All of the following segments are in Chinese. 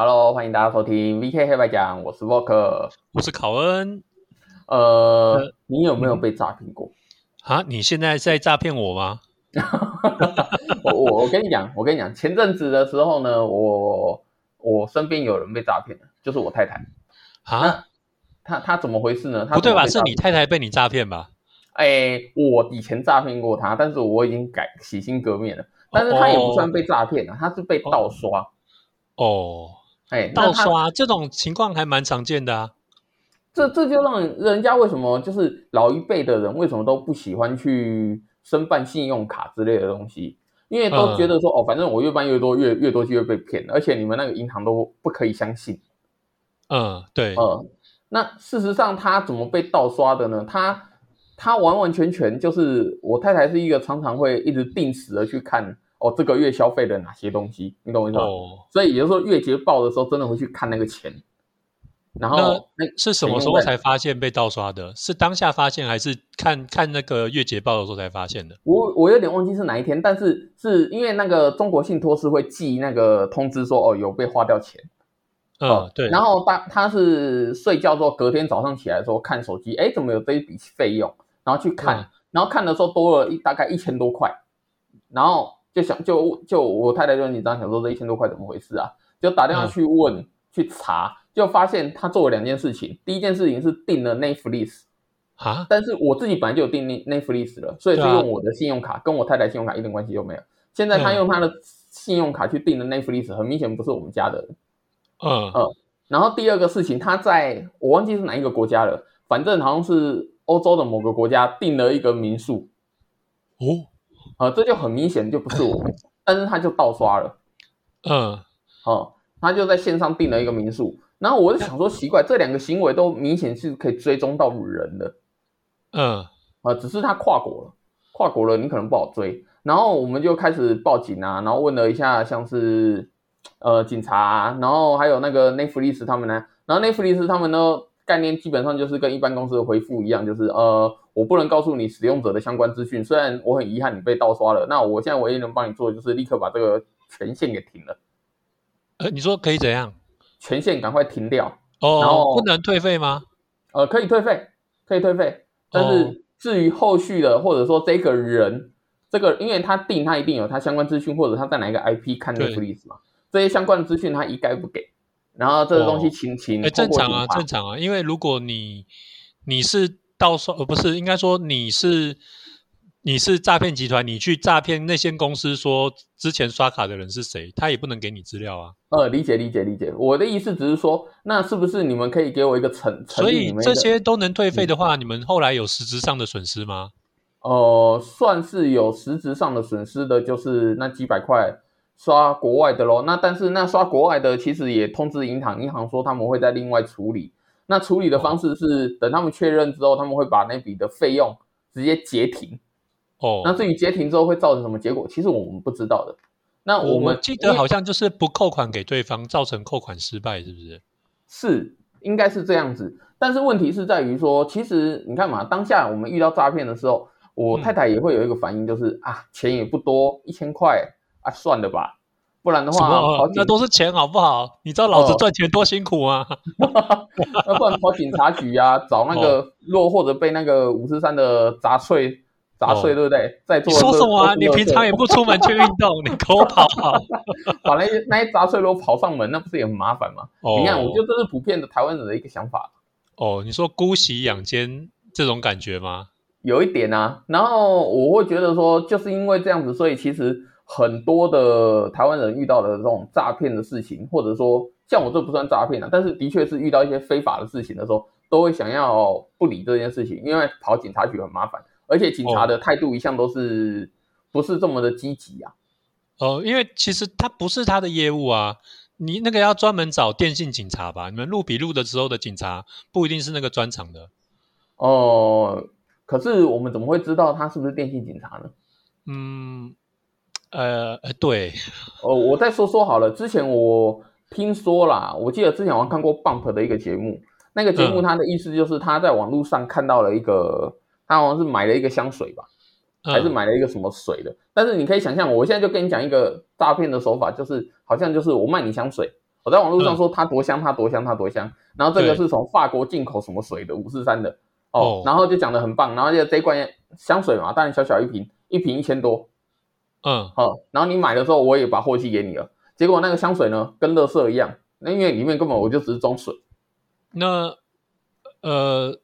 Hello，欢迎大家收听 VK 黑白讲，我是 Walker，我是考恩。呃，你有没有被诈骗过？啊，你现在在诈骗我吗？我我我跟你讲，我跟你讲，前阵子的时候呢，我我身边有人被诈骗了，就是我太太。啊，他他怎么回事呢？不对吧？是你太太被你诈骗吧？哎，我以前诈骗过他，但是我已经改洗心革面了。但是他也不算被诈骗啊，他是被盗刷。哦，哎，盗刷这种情况还蛮常见的啊。这这就让人家为什么就是老一辈的人为什么都不喜欢去申办信用卡之类的东西？因为都觉得说哦，反正我越办越多，越越多就会被骗，而且你们那个银行都不可以相信。嗯，对，嗯，那事实上他怎么被盗刷的呢？他他完完全全就是我太太是一个常常会一直定时的去看哦，这个月消费的哪些东西，你懂我意思吗？哦所以也就是说月结报的时候真的会去看那个钱。然后那是什么时候才发现被盗刷的？是当下发现还是看看那个月结报的时候才发现的？我我有点忘记是哪一天，但是是因为那个中国信托是会寄那个通知说哦有被花掉钱。嗯，对。然后他他是睡觉之后隔天早上起来的时候看手机，哎，怎么有这一笔费用？然后去看，然后看的时候多了一大概一千多块，然后就想就就我太太就很紧张，想说这一千多块怎么回事啊？就打电话去问去查，就发现他做了两件事情。第一件事情是订了 Netflix 啊，但是我自己本来就有订 Netflix 了，所以是用我的信用卡，跟我太太信用卡一点关系都没有。现在他用他的信用卡去订的 Netflix，很明显不是我们家的。嗯嗯，然后第二个事情，他在我忘记是哪一个国家了，反正好像是欧洲的某个国家订了一个民宿，哦，啊，这就很明显就不是我，但是他就盗刷了，嗯，哦，他就在线上订了一个民宿，然后我就想说奇怪，这两个行为都明显是可以追踪到人的，嗯，啊，只是他跨国了，跨国了你可能不好追，然后我们就开始报警啊，然后问了一下像是。呃，警察，然后还有那个 Netflix 他们呢，然后 Netflix 他们呢概念基本上就是跟一般公司的回复一样，就是呃，我不能告诉你使用者的相关资讯，虽然我很遗憾你被盗刷了，那我现在唯一能帮你做的就是立刻把这个权限给停了。呃，你说可以怎样？权限赶快停掉哦，然后不能退费吗？呃，可以退费，可以退费，但是至于后续的或者说这个人，这个因为他定他一定有他相关资讯，或者他在哪一个 IP 看 Netflix 嘛。这些相关的资讯他一概不给，然后这个东西请请哎正常啊正常啊，因为如果你你是盗刷呃不是应该说你是你是诈骗集团，你去诈骗那些公司说之前刷卡的人是谁，他也不能给你资料啊。呃，理解理解理解，我的意思只是说，那是不是你们可以给我一个成？所以这些都能退费的话，你们后来有实质上的损失吗？呃，算是有实质上的损失的，就是那几百块。刷国外的咯。那但是那刷国外的其实也通知银行，银行说他们会在另外处理。那处理的方式是等他们确认之后，他们会把那笔的费用直接截停。哦，那至于截停之后会造成什么结果，其实我们不知道的。那我们记得好像就是不扣款给对方，造成扣款失败，是不是？是，应该是这样子。但是问题是在于说，其实你看嘛，当下我们遇到诈骗的时候，我太太也会有一个反应，就是啊，钱也不多，一千块。啊，算了吧，不然的话，那都是钱好不好？你知道老子赚钱多辛苦吗？那不然跑警察局啊，找那个落或者被那个五十三的杂碎砸碎，对不对？在做说什么啊？你平常也不出门去运动，你给我跑，把那些那些杂碎都跑上门，那不是也很麻烦吗？你看，我觉得这是普遍的台湾人的一个想法。哦，你说姑息养奸这种感觉吗？有一点啊，然后我会觉得说，就是因为这样子，所以其实。很多的台湾人遇到的这种诈骗的事情，或者说像我这不算诈骗啊，但是的确是遇到一些非法的事情的时候，都会想要不理这件事情，因为跑警察局很麻烦，而且警察的态度一向都是不是这么的积极啊。哦，因为其实他不是他的业务啊，你那个要专门找电信警察吧？你们录笔录的时候的警察不一定是那个专长的。哦，可是我们怎么会知道他是不是电信警察呢？嗯。呃呃，对，哦，我再说说好了。之前我听说啦，我记得之前我看过 Bump 的一个节目，那个节目他的意思就是他在网络上看到了一个，他好像是买了一个香水吧，还是买了一个什么水的。但是你可以想象，我现在就跟你讲一个诈骗的手法，就是好像就是我卖你香水，我在网络上说它多香，它多香，它多香。然后这个是从法国进口什么水的五四三的哦哦，然后就讲的很棒。然后就这一罐香水嘛，当然小小一瓶，一瓶一千多嗯，哦。然后你买的时候，我也把货寄给你了。结果那个香水呢，跟垃圾一样，那因为里面根本我就只是装水。那呃，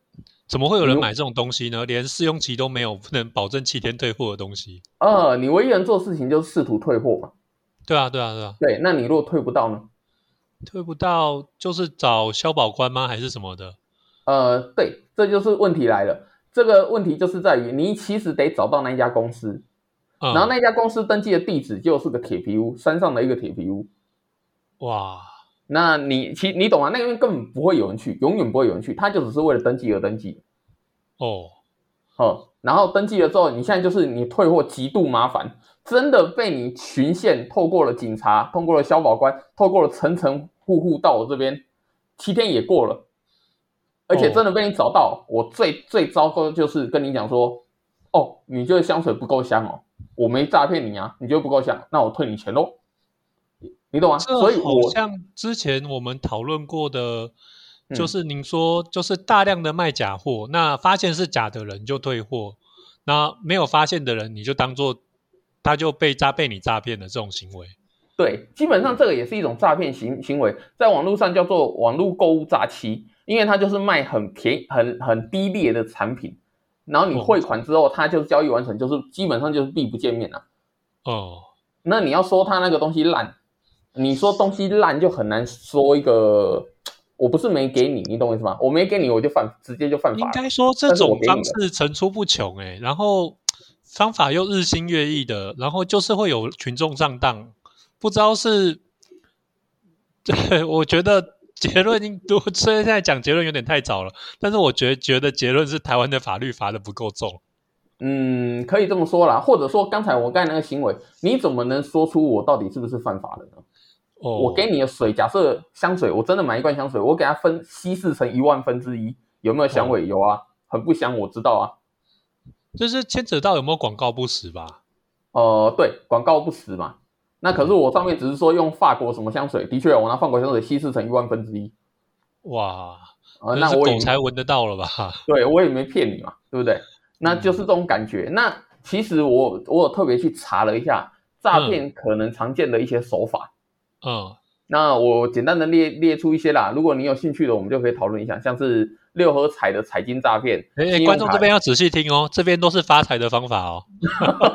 怎么会有人买这种东西呢？连试用期都没有，不能保证七天退货的东西。呃，你唯一能做的事情就是试图退货嘛。对啊，对啊，对啊，对，那你如果退不到呢？退不到就是找消保官吗？还是什么的？呃，对，这就是问题来了。这个问题就是在于你其实得找到那一家公司，嗯，然后那家公司登记的地址就是个铁皮屋，山上的一个铁皮屋。哇，那你其你懂吗？那边根本不会有人去，永远不会有人去，他就只是为了登记而登记。哦，哦，然后登记了之后，你现在就是你退货极度麻烦，真的被你巡线，透过了警察，通过了消保官，透过了层层户户到我这边，七天也过了，而且真的被你找到。我最最糟糕的就是跟你讲说，哦，你觉得香水不够香哦，我没诈骗你啊，你觉得不够香，那我退你钱喽。你懂吗？所以我好像之前我们讨论过的，嗯就是您说就是大量的卖假货，那发现是假的人就退货，那没有发现的人你就当做他就被诈被你诈骗的这种行为。对，基本上这个也是一种诈骗行行为，在网络上叫做网络购物诈欺，因为它就是卖很便宜、很很低劣的产品，然后你哦汇款之后，他就是交易完成，就是基本上就是避不见面了。哦，那你要说他那个东西烂，你说东西烂就很难说一个，我不是没给你，你懂我意思吗？我没给你，我就犯直接就犯法应。该说这种方式层出不穷诶、然后方法又日新月异的，然后就是会有群众上当，不知道是，对，我觉得结论已经都虽然现在讲结论有点太早了，但是我觉觉得结论是台湾的法律罚的不够重。嗯，可以这么说啦，或者说刚才我刚才那个行为，你怎么能说出我到底是不是犯法的呢？哦，我给你的水，假设香水，我真的买一罐香水，我给它分稀释成一万分之一，有没有香味？有啊，很不香，我知道啊。就是牵扯到有没有广告不实吧？呃，对，广告不实嘛。那可是我上面只是说用法国什么香水，的确，我拿法国香水稀释成一万分之一，哇，呃，那我也狗才闻得到了吧？对我也没骗你嘛，对不对？那就是这种感觉。那其实我我有特别去查了一下诈骗可能常见的一些手法。嗯，那我简单的列列出一些啦，如果你有兴趣的，我们就可以讨论一下，像是六合彩的彩金诈骗，哎、观众这边要仔细听哦，这边都是发财的方法哦。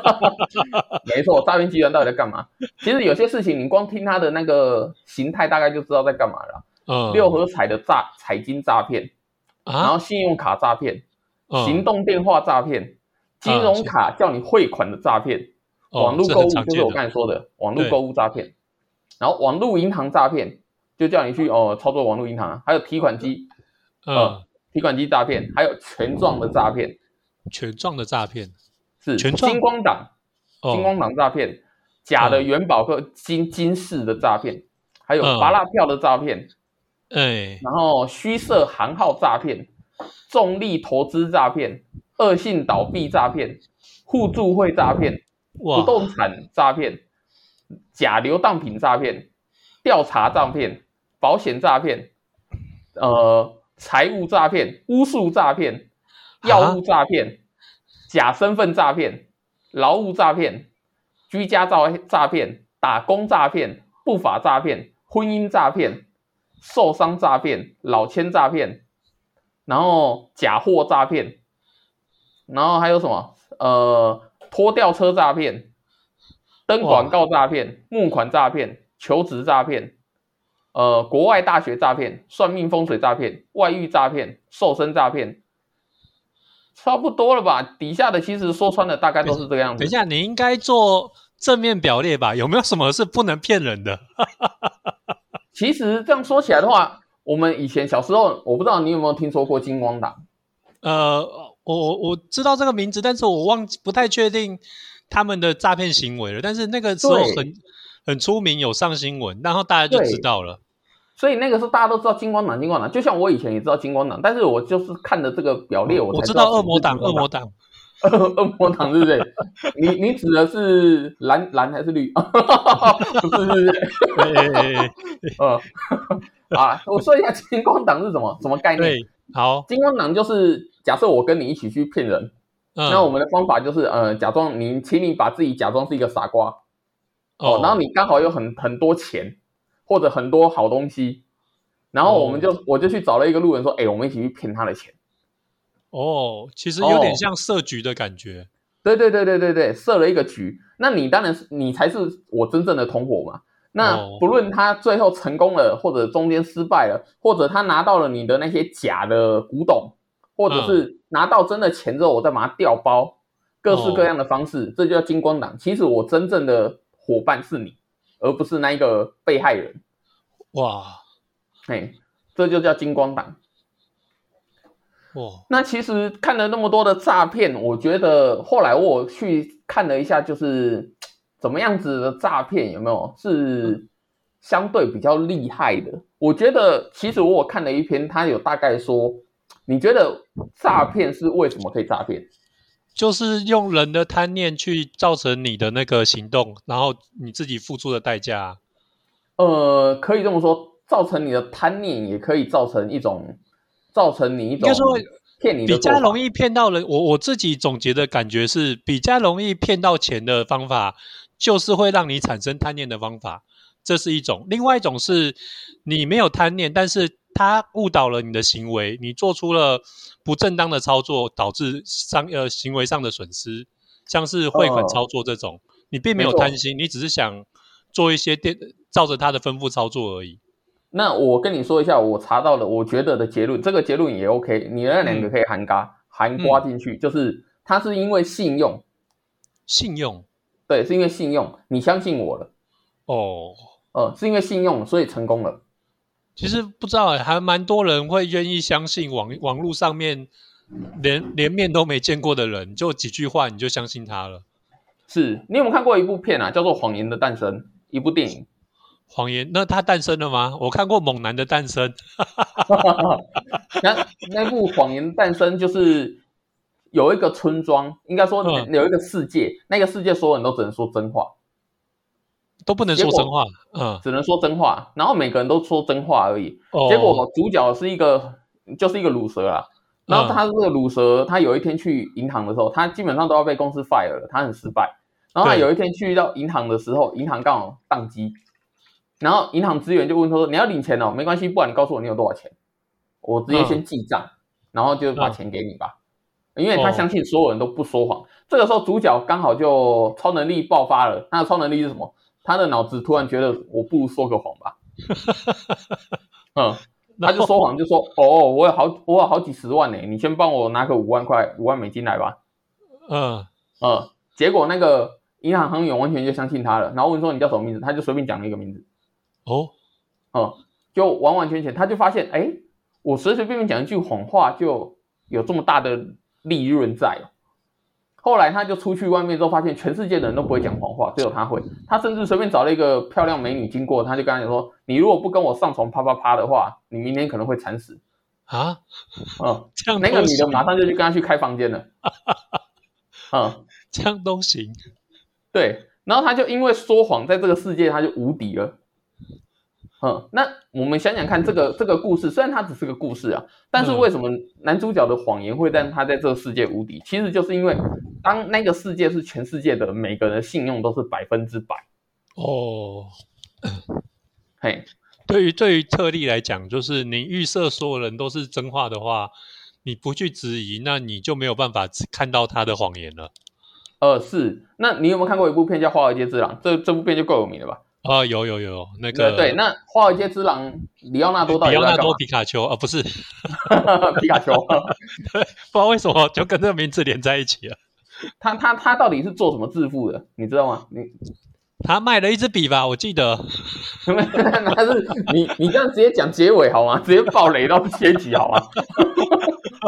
没错，诈骗集团到底在干嘛？其实有些事情你光听它的那个形态，大概就知道在干嘛了。嗯，六合彩的诈彩金诈骗，然啊，后信用卡诈骗，嗯。行动电话诈骗，金融卡叫你汇款的诈骗，哦网络购物就是我刚才说的网络购物诈骗，然后网络银行诈骗就叫你去哦操作网络银行啊，还有提款机。嗯，提款机诈骗，还有权状的诈骗，权状的诈骗，是权状金光党金，光党诈骗，假的元宝和金金饰的诈骗，还有发蜡票的诈骗，哎，然后虚设行号诈骗、重力投资诈骗、恶性倒闭诈骗、互助会诈骗、不，动产诈骗、假流当品诈骗、调查诈骗、保险诈骗、呃财务诈骗、巫术诈骗、药物诈骗、假身份诈骗、劳务诈骗、居家诈诈骗、打工诈骗、不法诈骗、婚姻诈骗、受伤诈骗、老千诈骗，然后假货诈骗，然后还有什么？呃，拖吊车诈骗、登广告诈骗、募款诈骗、求职诈骗，呃，国外大学诈骗、算命风水诈骗、外遇诈骗、瘦身诈骗，差不多了吧？底下的其实说穿了，大概都是这个样子等一。下，你应该做正面表列吧？有没有什么是不能骗人的？其实这样说起来的话，我们以前小时候，我不知道你有没有听说过金光党？呃，我我我知道这个名字，但是我忘记不太确定他们的诈骗行为了。但是那个时候很很出名，有上新闻，然后大家就知道了。所以那个时候大家都知道金光党，金光党，就像我以前也知道金光党，但是我就是看的这个表列，我知道恶魔党，恶魔党，恶魔党是不是？你你指的是蓝蓝还是绿？不是，是不是？呃，啊，我说一下金光党是什么什么概念？好，金光党就是假设我跟你一起去骗人，那我们的方法就是呃，假装你，请你把自己假装是一个傻瓜哦，然后你刚好有很很多钱或者很多好东西，然后我们就我就去找了一个路人说，哎，我们一起去骗他的钱。哦，其实有点像设局的感觉。对对对对对对，设了一个局，那你当然是你才是我真正的同伙嘛。那不论他最后成功了，或者中间失败了，或者他拿到了你的那些假的古董，或者是拿到真的钱之后，我再把它调包，各式各样的方式，这就叫金光党。其实我真正的伙伴是你，而不是那一个被害人。哇，哎，这就叫金光党。那其实看了那么多的诈骗，我觉得后来我去看了一下，就是怎么样子的诈骗有没有是相对比较厉害的？我觉得其实我看了一篇，他有大概说，你觉得诈骗是为什么可以诈骗？就是用人的贪念去造成你的那个行动，然后你自己付出的代价。呃，可以这么说，造成你的贪念，也可以造成一种。造成你一种骗你比较容易骗到人。我我自己总结的感觉是，比较容易骗到钱的方法，就是会让你产生贪念的方法，这是一种。另外一种是你没有贪念，但是他误导了你的行为，你做出了不正当的操作，导致商呃行为上的损失，像是汇款操作这种，你并没有贪心，你只是想做一些电照着他的吩咐操作而已。那我跟你说一下，我查到的，我觉得的结论，这个结论也 OK，你那两个可以含嘎含刮进去，就是他是因为信用，信用，对，是因为信用，你相信我了，哦，呃，是因为信用，所以成功了。其实不知道，还蛮多人会愿意相信网网络上面连连面都没见过的人，就几句话你就相信他了。是你有没有看过一部片啊？叫做《谎言的诞生》，一部电影。谎言？那它诞生了吗？我看过《猛男的诞生》。那那部《谎言诞生》就是有一个村庄，应该说有一个世界，那个世界所有人都只能说真话，都不能说真话。嗯，只能说真话，然后每个人都说真话而已。结果主角是一个，就是一个乳蛇啊。然后他这个乳蛇，他有一天去银行的时候，他基本上都要被公司 fire 了，他很失败。然后他有一天去到银行的时候，银行刚好宕机。然后银行职员就问他说：“你要领钱哦，没关系，不然你告诉我你有多少钱，我直接先记账，然后就把钱给你吧。”因为他相信所有人都不说谎。这个时候主角刚好就超能力爆发了。他的超能力是什么？他的脑子突然觉得我不如说个谎吧。嗯，他就说谎，就说：“哦，我有好我有好几十万呢，你先帮我拿个五万块五万美金来吧。”嗯嗯，结果那个银行行员完全就相信他了，然后问说：“你叫什么名字？”他就随便讲了一个名字。哦，哦，就完完全全，他就发现，哎，我随随便便讲一句谎话，就有这么大的利润在。后来他就出去外面之后，发现全世界的人都不会讲谎话，只有他会。他甚至随便找了一个漂亮美女经过，他就跟他讲说：“你如果不跟我上床啪啪啪的话，你明天可能会惨死。”啊，嗯，这样那个女的马上就去跟他去开房间了。嗯，这样都行。对，然后他就因为说谎，在这个世界他就无敌了。嗯，那我们想想看，这个这个故事虽然它只是个故事啊，但是为什么男主角的谎言会让他在这个世界无敌？其实就是因为当那个世界是全世界的每个人信用都是百分之百哦。嘿，对于对于特例来讲，就是你预设所有人都是真话的话，你不去质疑，那你就没有办法看到他的谎言了。呃，是。那你有没有看过一部片叫《华尔街之狼》？这这部片就够有名了吧？啊，有有有，那个对，那华尔街之狼里奥纳多到底里奥纳多皮卡丘啊，不是 皮卡丘，对，不知道为什么就跟这个名字连在一起了。他他他到底是做什么致富的？你知道吗？你他卖了一支笔吧？我记得，他是你你这样直接讲结尾好吗？直接暴雷到结局好吗？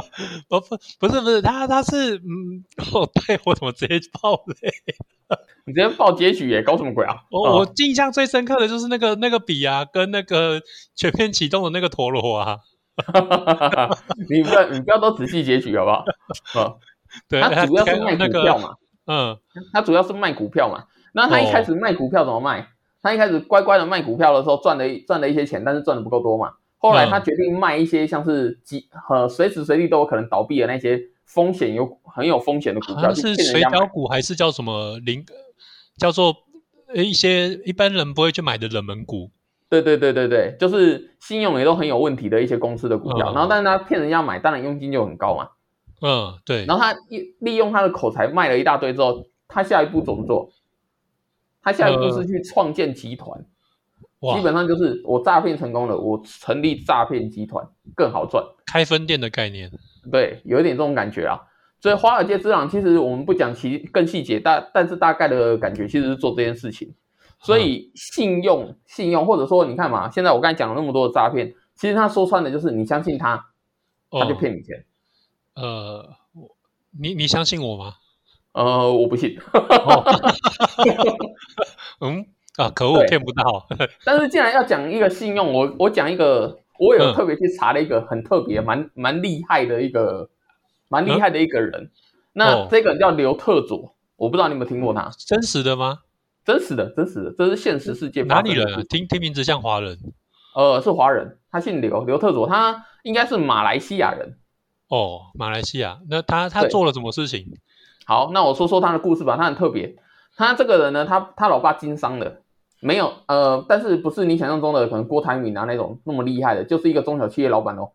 不不不是不是他他是嗯哦对我怎么直接爆嘞？你直接报结局耶？搞什么鬼啊？我我印象最深刻的就是那个那个笔啊，跟那个 全面启动的那个陀螺啊。你不要你不要都仔细结局好不好？对，他主要是卖股票嘛，嗯，他主要是卖股票嘛。那他一开始卖股票怎么卖？他一开始乖乖的卖股票的时候赚了赚了一些钱，但是赚的不够多嘛。后来他决定卖一些像是几呃随时随地都有可能倒闭的那些风险有很有风险的股票，是水饺股还是叫什么零，叫做一些一般人不会去买的冷门股。对对对对对，就是信用也都很有问题的一些公司的股票，嗯然后但是他骗人家买，当然佣金就很高嘛。嗯，对，然后他利利用他的口才卖了一大堆之后，他下一步怎么做？他下一步是去创建集团，哇基，本上就是我诈骗成功了，我成立诈骗集团更好赚。开分店的概念。对，有一点这种感觉啊。所以华尔街之狼其实我们不讲其更细节，但但是大概的感觉其实是做这件事情。所以信用、信用，或者说你看嘛，现在我刚才讲了那么多的诈骗，其实他说穿的就是你相信他，他就哦骗你钱。呃，我你你相信我吗？呃，我不信。哦，嗯啊，可恶，对骗不到。但是既然要讲一个信用，我我讲一个，我有嗯特别去查了一个很特别、蛮蛮厉害的一个蛮厉害的一个人。那哦这个人叫刘特佐，我不知道你有没有听过他？真实的吗？真实的，真实的，这是现实世界哪里人啊？听听名字像华人呃，是华人，他姓刘，刘特佐，他应该是马来西亚人。哦，马来西亚。那他他做了什么事情？好，那我说说他的故事吧，他很特别。他这个人呢，他他老爸经商的，没有呃，但是不是你想象中的可能郭台铭啊那种那么厉害的，就是一个中小企业老板哦。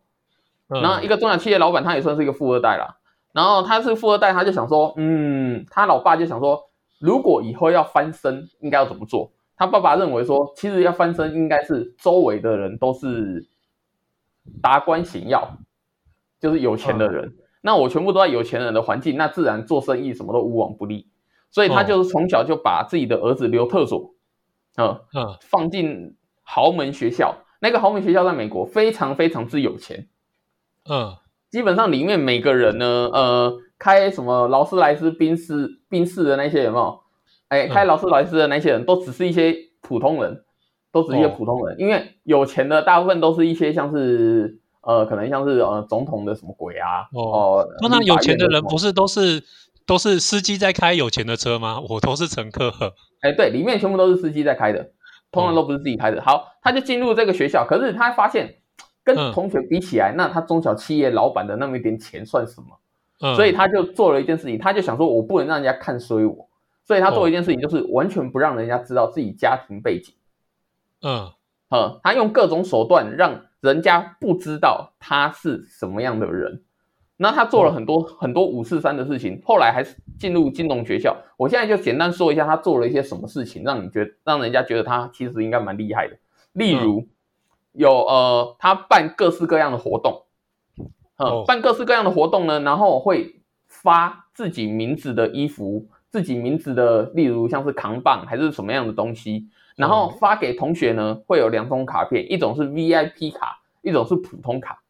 嗯那一个中小企业老板，他也算是一个富二代啦。然后他是富二代，他就想说，嗯，他老爸就想说，如果以后要翻身，应该要怎么做？他爸爸认为说，其实要翻身，应该是周围的人都是达官显要，就是有钱的人。那我全部都在有钱人的环境，那自然做生意什么都无往不利。所以他就是从小就把自己的儿子留特佐，嗯，嗯放进豪门学校。那个豪门学校在美国非常非常之有钱，嗯基本上里面每个人呢，呃，开什么劳斯莱斯、宾士、宾士的那些有没有？哎，嗯开劳斯莱斯的那些人都只是一些普通人，都只是一些哦普通人，因为有钱的大部分都是一些像是呃，可能像是呃总统的什么鬼啊，哦哦，通常有钱的人。不是都是都是司机在开有钱的车吗？我都是乘客。哎，对，里面全部都是司机在开的，通常都不是自己开的。好，他就进入这个学校，可是他发现跟嗯同学比起来，那他中小企业老板的那么一点钱算什么？嗯，所以他就做了一件事情，他就想说，我不能让人家看衰我，所以他做一件事情，就是完全不让人家知道自己家庭背景。嗯呃，他用各种手段让人家不知道他是什么样的人。那他做了很多、很多五四三的事情，后来还是进入金融学校。我现在就简单说一下他做了一些什么事情，让你觉得让人家觉得他其实应该蛮厉害的。例如，有呃，他办各式各样的活动，呃，哦。办各式各样的活动呢，然后会发自己名字的衣服，自己名字的，例如像是扛棒还是什么样的东西，然后发给同学呢，会有两种卡片，一种是 VIP 卡，一种是普通卡。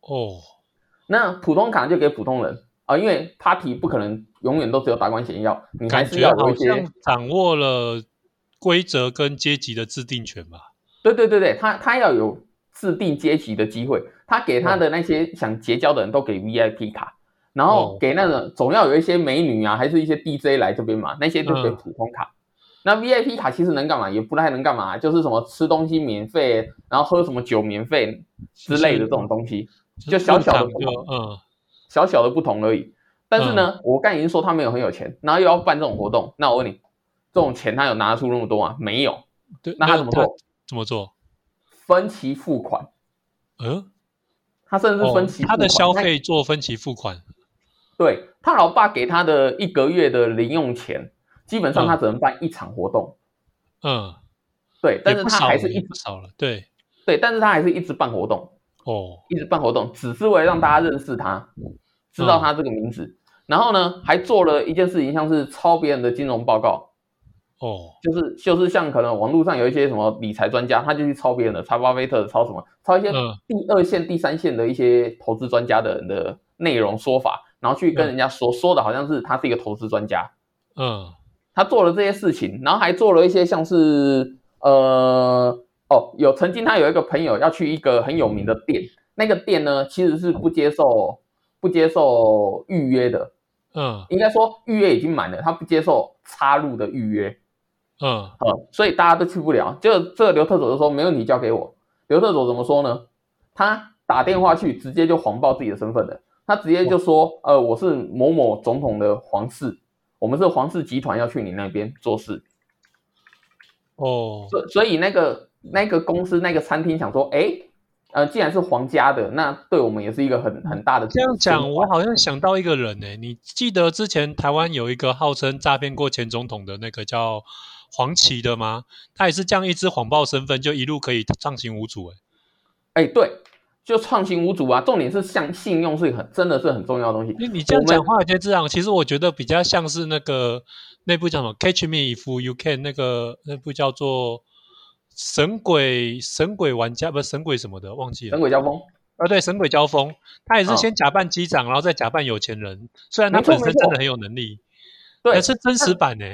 哦那普通卡就给普通人啊、因为 party 不可能永远都只有达官显要，你还是要有一些掌握了规则跟阶级的制定权吧？对对对对，他他要有制定阶级的机会，他给他的那些想结交的人都给 VIP 卡，然后哦给那个总要有一些美女啊，还是一些 DJ 来这边嘛，那些就给嗯普通卡。那 VIP 卡其实能干嘛？也不太能干嘛，就是什么吃东西免费，然后喝什么酒免费之类的这种东西，就小小的不同，嗯小小的不同而已。但是呢，我刚已经说他没有很有钱，然后又要办这种活动，那我问你，这种钱他有拿出那么多吗？没有，对，那他怎么做？怎么做？分期付款。嗯，他甚至哦分期他的消费做分期付款。对他老爸给他的一个月的零用钱，基本上他只能办一场活动。嗯，对，但是他还是一直少了。对，对，但是他还是一直办活动，哦，一直办活动，只是为了让大家认识他，知道他这个名字。然后呢，还做了一件事情，像是抄别人的金融报告，哦，就是就是像可能网络上有一些什么理财专家，他就去抄别人的，抄巴菲特，抄什么，抄一些嗯第二线、第三线的一些投资专家的人的内容说法，然后去跟人家说，说的好像是他是一个投资专家。嗯，他做了这些事情，然后还做了一些像是呃哦，有曾经他有一个朋友要去一个很有名的店，那个店呢其实是不接受不接受预约的，嗯应该说预约已经满了，他不接受插入的预约，嗯呃，所以大家都去不了。就这个刘特佐就说没问题，交给我。刘特佐怎么说呢？他打电话去，直接就谎报自己的身份了。他直接就说，呃，我是某某总统的皇室，我们是皇室集团要去你那边做事。哦，所所以那个那个公司那个餐厅想说，哎，呃，既然是皇家的，那对我们也是一个很很大的这样讲，我好像想到一个人呢、你记得之前台湾有一个号称诈骗过前总统的那个叫黄旗的吗？他也是这样一支谎报身份，就一路可以畅行无阻、欸。哎，对，就创新无阻啊。重点是像信用是很真的是很重要的东西。你你这样讲华尔街之狼，其实我觉得比较像是那个那部叫什么《Catch Me If You Can》，那个那部叫做《神鬼神鬼玩家》，不是神鬼什么的，忘记了。神鬼交锋，啊，对，神鬼交锋，他也是嗯先假扮机长，然后再假扮有钱人。虽然他本身真的很有能力，对但，是真实版呢、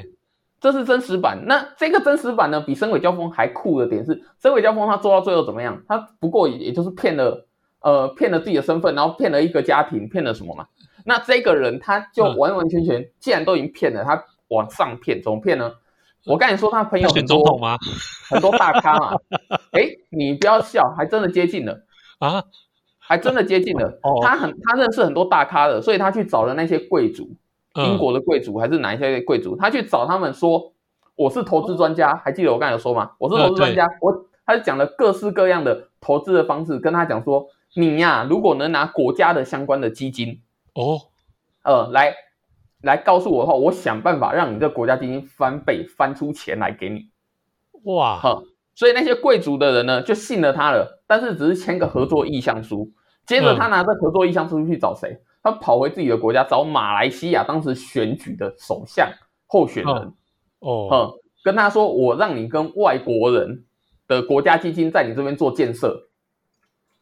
这是真实版。那这个真实版呢，比神鬼交锋还酷的点是，神鬼交锋他做到最后怎么样？他不过也也就是骗了，呃，骗了自己的身份，然后骗了一个家庭，骗了什么嘛？那这个人他就嗯完完全全，既然都已经骗了，他往上骗，怎么骗呢？我跟你说，他朋友很多？很多大咖嘛。哎，你不要笑，还真的接近了。啊，还真的接近了。哦他很他认识很多大咖的，所以他去找了那些贵族，嗯英国的贵族还是哪一些贵族，他去找他们说我是投资专家，还记得我刚才有说吗？我是投资专家，我他就讲了各式各样的投资的方式，跟他讲说你呀、如果能拿国家的相关的基金，哦，呃，来来告诉我的话，我想办法让你这国家基金翻倍，翻出钱来给你。哇，哈，所以那些贵族的人呢，就信了他了，但是只是签个合作意向书。接着他拿着合作意向书去找谁？他跑回自己的国家找马来西亚当时选举的首相候选人，哦，嗯，跟他说：“我让你跟外国人的国家基金在你这边做建设，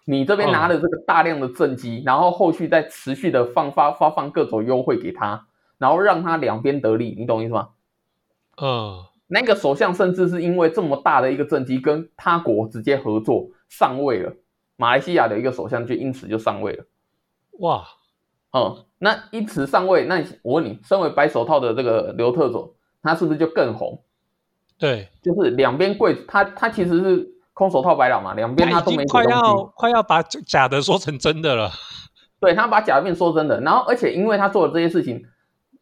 你这边拿了这个大量的政绩，然后后续再持续的放发发放各种优惠给他，然后让他两边得利，你懂我意思吗？”嗯，那个首相甚至是因为这么大的一个政绩，跟他国直接合作上位了。马来西亚的一个首相就因此就上位了。哇，嗯，那因此上位，那我问你，身为白手套的这个刘特佐，他是不是就更红？对，就是两边贵，他他其实是空手套白狼嘛，两边他都没经快要。快要把假的说成真的了。对他把假面说真的，然后而且因为他做的这些事情，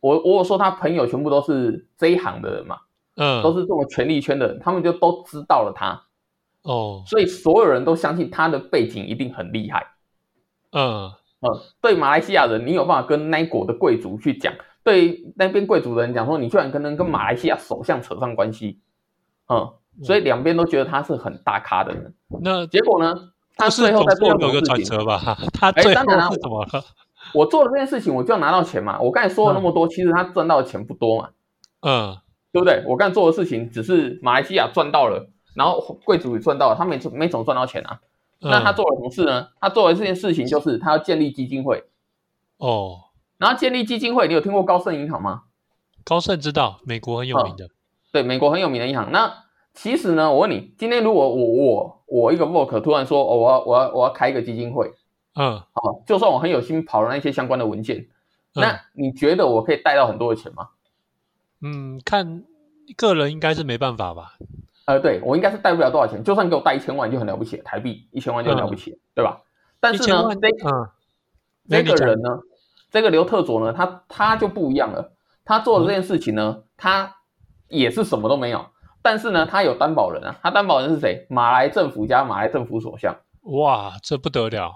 我我有说他朋友全部都是这一行的人嘛，嗯，都是这种权力圈的人，他们就都知道了他。哦，所以所有人都相信他的背景一定很厉害。嗯，嗯，对马来西亚人，你有办法跟那一国的贵族去讲；对那边贵族的人讲说，你居然可能跟马来西亚首相扯上关系。嗯，所以两边都觉得他是很大咖的人。那结果呢，他最后在做总是有个？转折吧？他哎最后是怎么了？我做了这件事情，我就要拿到钱嘛。我刚才说了那么多，其实他赚到的钱不多嘛，嗯，对不对？我刚才做的事情只是马来西亚赚到了，然后贵族也赚到了，他没没怎么赚到钱啊。那他嗯做了什么事呢？他做的这件事情就是他要建立基金会。哦，然后建立基金会，你有听过高盛银行吗？高盛知道美国很有名的，对，美国很有名的银行。那其实呢，我问你，今天如果我我我一个 work 突然说，哦，我要我要我要开一个基金会，嗯，好，就算我很有心跑了那些相关的文件，嗯那你觉得我可以贷到很多的钱吗？嗯，看个人应该是没办法吧？呃，对我应该是贷不了多少钱，就算给我贷一千万就很了不起了，台币一千万就很了不起了，对吧？但是呢这嗯，这个人呢，这个刘特佐呢，他他就不一样了。他做的这件事情呢，他也是什么都没有，但是呢，他有担保人啊。他担保人是谁？马来政府加马来政府所向，哇，这不得了，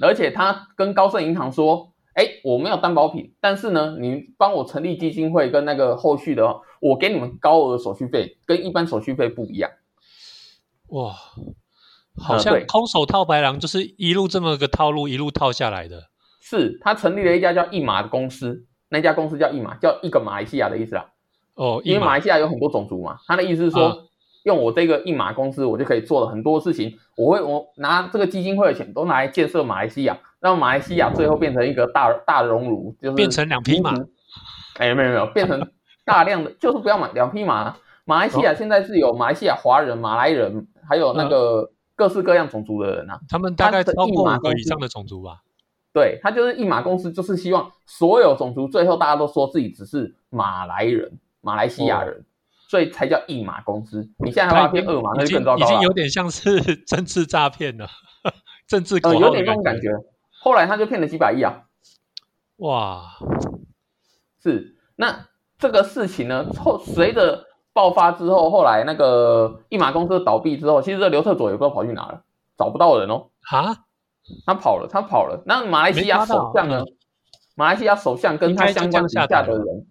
而且他跟高盛银行说：“哎，我没有担保品，但是呢，你帮我成立基金会跟那个后续的哦，我给你们高额手续费，跟一般手续费不一样。哇，好像空手套白狼就是一路这么个套路一路套下来的。是他成立了一家叫一马的公司，那家公司叫一马，叫一个马来西亚的意思啦。哦，因为一马来西亚有很多种族嘛，他的意思是说，嗯用我这个一马公司，我就可以做了很多事情。我会我拿这个基金会的钱都拿来建设马来西亚，让马来西亚最后变成一个大大熔炉，就是变成两匹马。哎，没有没有，变成大量的，就是不要买两匹马。马来西哦亚现在是有马来西亚华人、马来人，还有那嗯个各式各样种族的人啊。他们大概超过五个以上的种族吧？对他就是一马公司，就是希望所有种族最后大家都说自己只是马来人、马来西亚人，所以才叫一马公司。你现在还要骗二马，那就更糟糕已经有点像是政治诈骗了，政治呃有点那种感觉。后来他就骗了几百亿啊！哇，是那这个事情呢？后随着爆发之后，后来那个一马公司倒闭之后，其实这刘特佐也不知道跑去哪了，找不到人哦。啊？他跑了，他跑了。那马来西亚首相呢？马来西亚首相跟他相关底下的人，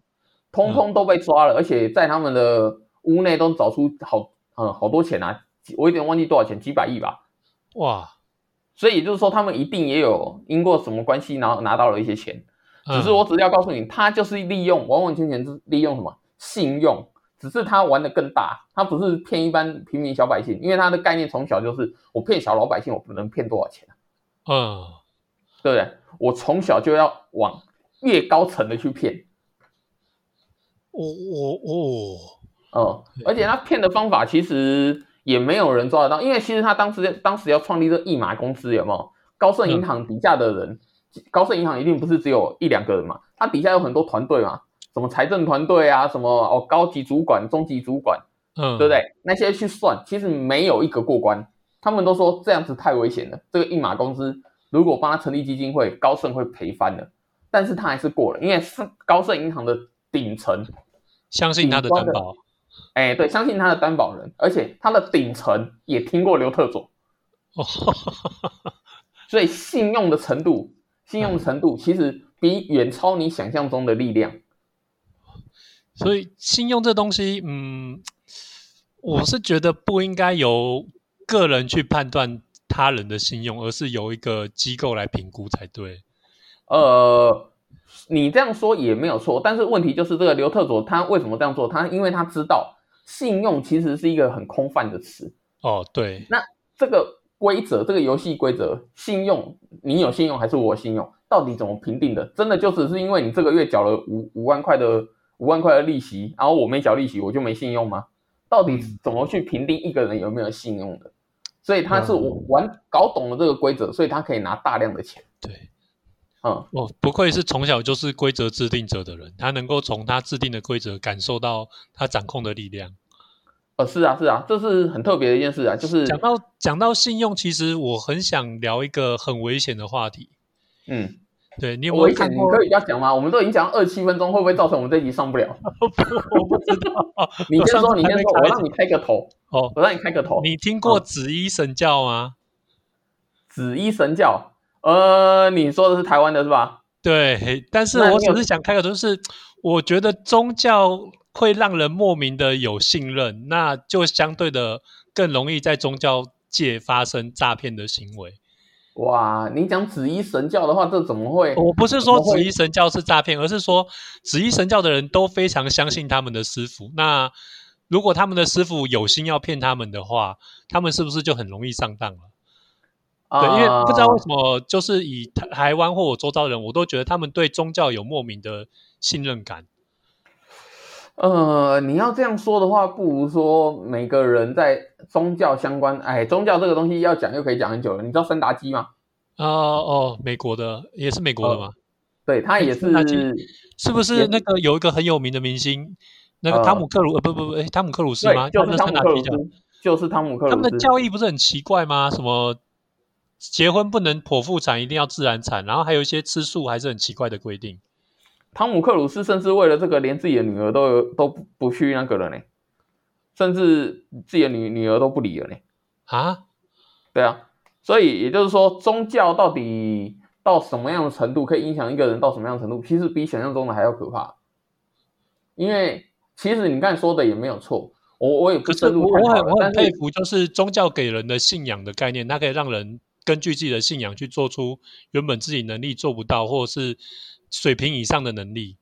通通都被抓了，而且在他们的屋内都找出好嗯好多钱啊！我有点忘记多少钱，几百亿吧。哇！所以也就是说，他们一定也有因过什么关系，然后拿到了一些钱。只是我只是要告诉你，他就是利用完完全全是利用什么信用，只是他玩的更大，他不是骗一般平民小百姓，因为他的概念从小就是我骗小老百姓，我不能骗多少钱啊？嗯，对不对？我从小就要往越高层的去骗。哦哦哦，哦，而且他骗的方法其实也没有人抓得到，因为其实他当时当时要创立这一马公司，有没有？高盛银行底下的人，高盛银行一定不是只有一两个人嘛，他底下有很多团队嘛，什么财政团队啊，什么哦高级主管、中级主管，嗯，对不对？那些去算，其实没有一个过关。他们都说这样子太危险了，这个一马公司如果帮他成立基金会，高盛会赔翻的。但是他还是过了，因为是高盛银行的顶层，相信他的担保。哎，对，相信他的担保人，而且他的顶层也听过刘特佐，哦，所以信用的程度，信用程度其实比远超你想象中的力量。所以信用这东西，嗯。我是觉得不应该由个人去判断他人的信用，而是由一个机构来评估才对。呃，你这样说也没有错，但是问题就是这个刘特佐他为什么这样做？他因为他知道信用其实是一个很空泛的词。哦，对。那这个规则，这个游戏规则，信用，你有信用还是我信用？到底怎么评定的？真的就只是因为你这个月缴了五五万块的五万块的利息，然后我没缴利息，我就没信用吗？到底怎么去评定一个人有没有信用的？所以他是玩搞懂了这个规则，所以他可以拿大量的钱。对，嗯，哦，不愧是从小就是规则制定者的人，他能够从他制定的规则感受到他掌控的力量。呃，是啊，是啊，这是很特别的一件事啊。就是讲到讲到信用，其实我很想聊一个很危险的话题。嗯。对你有没有看过？你可以要讲吗？我们都已经讲二七分钟，会不会造成我们这集上不了？我不知道。你先说，你先说，我让你开个头。哦，我让你开个头。你听过紫衣神教吗？紫衣神教，呃，你说的是台湾的是吧？对，但是我只是想开个头，就是我觉得宗教会让人莫名的有信任，那就相对的更容易在宗教界发生诈骗的行为。哇，你讲紫衣神教的话，这怎么会？我不是说紫衣神教是诈骗，而是说紫衣神教的人都非常相信他们的师傅。那如果他们的师傅有心要骗他们的话，他们是不是就很容易上当了？对，因为不知道为什么，就是以台台湾或我周遭的人，我都觉得他们对宗教有莫名的信任感。呃，你要这样说的话，不如说每个人在宗教相关，哎，宗教这个东西要讲又可以讲很久了。你知道三达基吗？哦哦，美国的也是美国的吗？对他也是，是不是那个有一个很有名的明星，那个汤姆克鲁？呃，不不不，哎，汤姆克鲁斯吗？就是汤姆克鲁斯，就是汤姆克鲁斯。他们的教义不是很奇怪吗？什么结婚不能剖腹产，一定要自然产，然后还有一些吃素还是很奇怪的规定。汤姆克鲁斯甚至为了这个，连自己的女儿都有都不不去那个了呢，甚至自己的女女儿都不理了呢。啊，对啊，所以也就是说，宗教到底到什么样的程度可以影响一个人到什么样的程度，其实比想象中的还要可怕。因为其实你刚才说的也没有错，我我也不深入探讨。我很佩服，就是宗教给人的信仰的概念，它可以让人根据自己的信仰去做出原本自己能力做不到，或者是。水平以上的能力，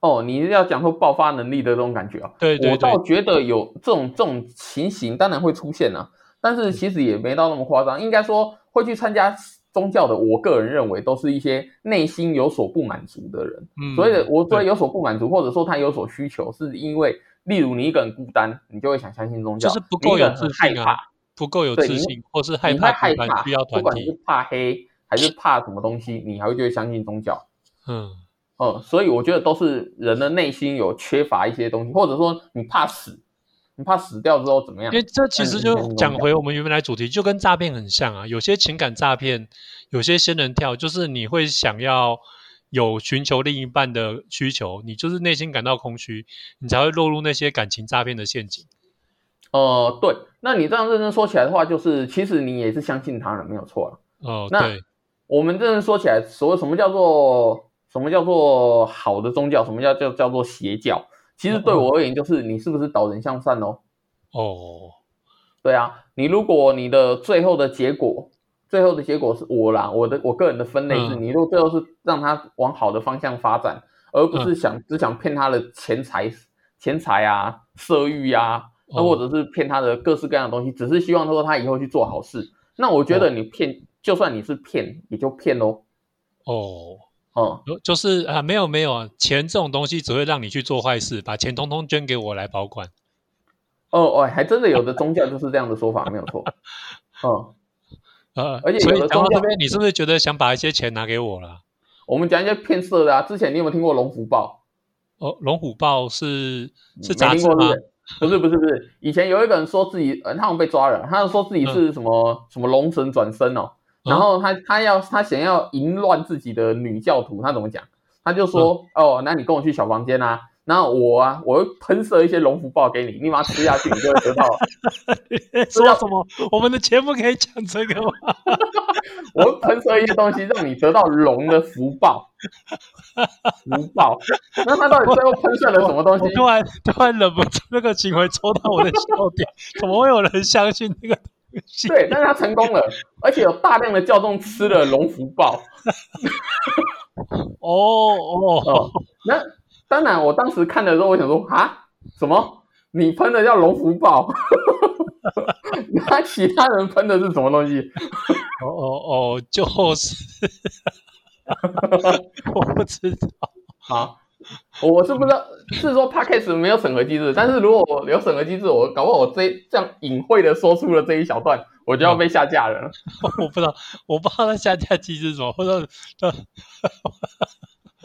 哦，你要讲说爆发能力的这种感觉啊？对对对，我倒觉得有这种这种情形，当然会出现啊，但是其实也没到那么夸张。应该说会去参加宗教的，我个人认为都是一些内心有所不满足的人。嗯，所以我说有所不满足，或者说他有所需求，是因为例如你一个人孤单，你就会想相信宗教，就是不够有自信啊，不够有自信，或是害怕害怕需要团体，不管是怕黑。还是怕什么东西，你还会就会相信宗教？嗯嗯，所以我觉得都是人的内心有缺乏一些东西，或者说你怕死，你怕死掉之后怎么样因？为这其实就讲回我们原本来主题，就跟诈骗很像啊。有些情感诈骗，有些仙人跳，就是你会想要有寻求另一半的需求，你就是内心感到空虚，你才会落入那些感情诈骗的陷阱。呃，对，那你这样认真说起来的话，就是其实你也是相信他人没有错了。哦，那对，我们认真正说起来，所谓什么叫做什么叫做好的宗教，什么叫叫叫做邪教？其实对我而言，就是你是不是导人向善哦？哦，对啊，你如果你的最后的结果，最后的结果是我啦，我的我个人的分类是，嗯你如果最后是让他往好的方向发展，而不是想、只想骗他的钱财、钱财啊、色欲啊，那、哦或者是骗他的各式各样的东西，只是希望说他以后去做好事。那我觉得你骗，就算你是骗，也就骗喽。哦，嗯，就就是啊，没有没有啊，钱这种东西只会让你去做坏事，把钱通通捐给我来保管。哦哦，还真的有的宗教就是这样的说法，没有错。嗯，呃，而且所以有的宗教讲到这边，你是不是觉得想把一些钱拿给我了？我们讲一些骗色的啊。之前你有没有听过龙虎豹？哦，龙虎豹是是没杂志吗？不是？不是不是，以前有一个人说自己，呃，他好像被抓了，他说自己是什么、什么龙神转身哦，嗯然后他他要他想要淫乱自己的女教徒，他怎么讲？他就说、嗯哦，那你跟我去小房间啊，然后我啊，我会喷射一些龙福报给你，你把它吃下去，你就会得到，说什么？我们的节目可以讲这个吗？我会喷射一些东西，让你得到龙的福报，福报。那他到底最后喷射了什么东西？我突然突然忍不住那个行为戳到我的笑点，怎么会有人相信那个？对，但是他成功了，而且有大量的教众吃了龙福报。哦哦哦，那当然，我当时看的时候，我想说啊，什么？你喷的叫龙福报？那其他人喷的是什么东西？哦哦哦，就是 我不知道。啊，我是不知道，是说 podcast 没有审核机制，但是如果我有审核机制，我搞不好我这这样隐晦的说出了这一小段，我就要被下架了。我不知道，我不知道那下架机制是什么，或者呃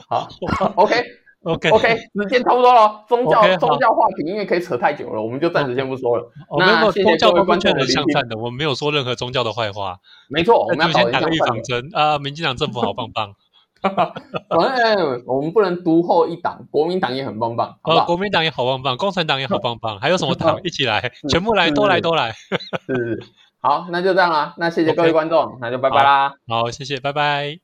好，OK OK OK，时间差不多了，宗教宗教话题因为可以扯太久了，我们就暂时先不说了。我没有那谢谢宗教观都是劝人众的聆听向善的，我们没有说任何宗教的坏话。没错，我们要先打个预向善的。防针啊！民进党政府好棒棒，反正我们不能独后一党，国民党也很棒棒，好不呃，国民党也好棒棒，共产党也好棒棒，还有什么党 一起来，全部来，是都来，都来。是好，那就这样啦，那谢谢各位观众，那就拜拜啦。好，谢谢，拜拜。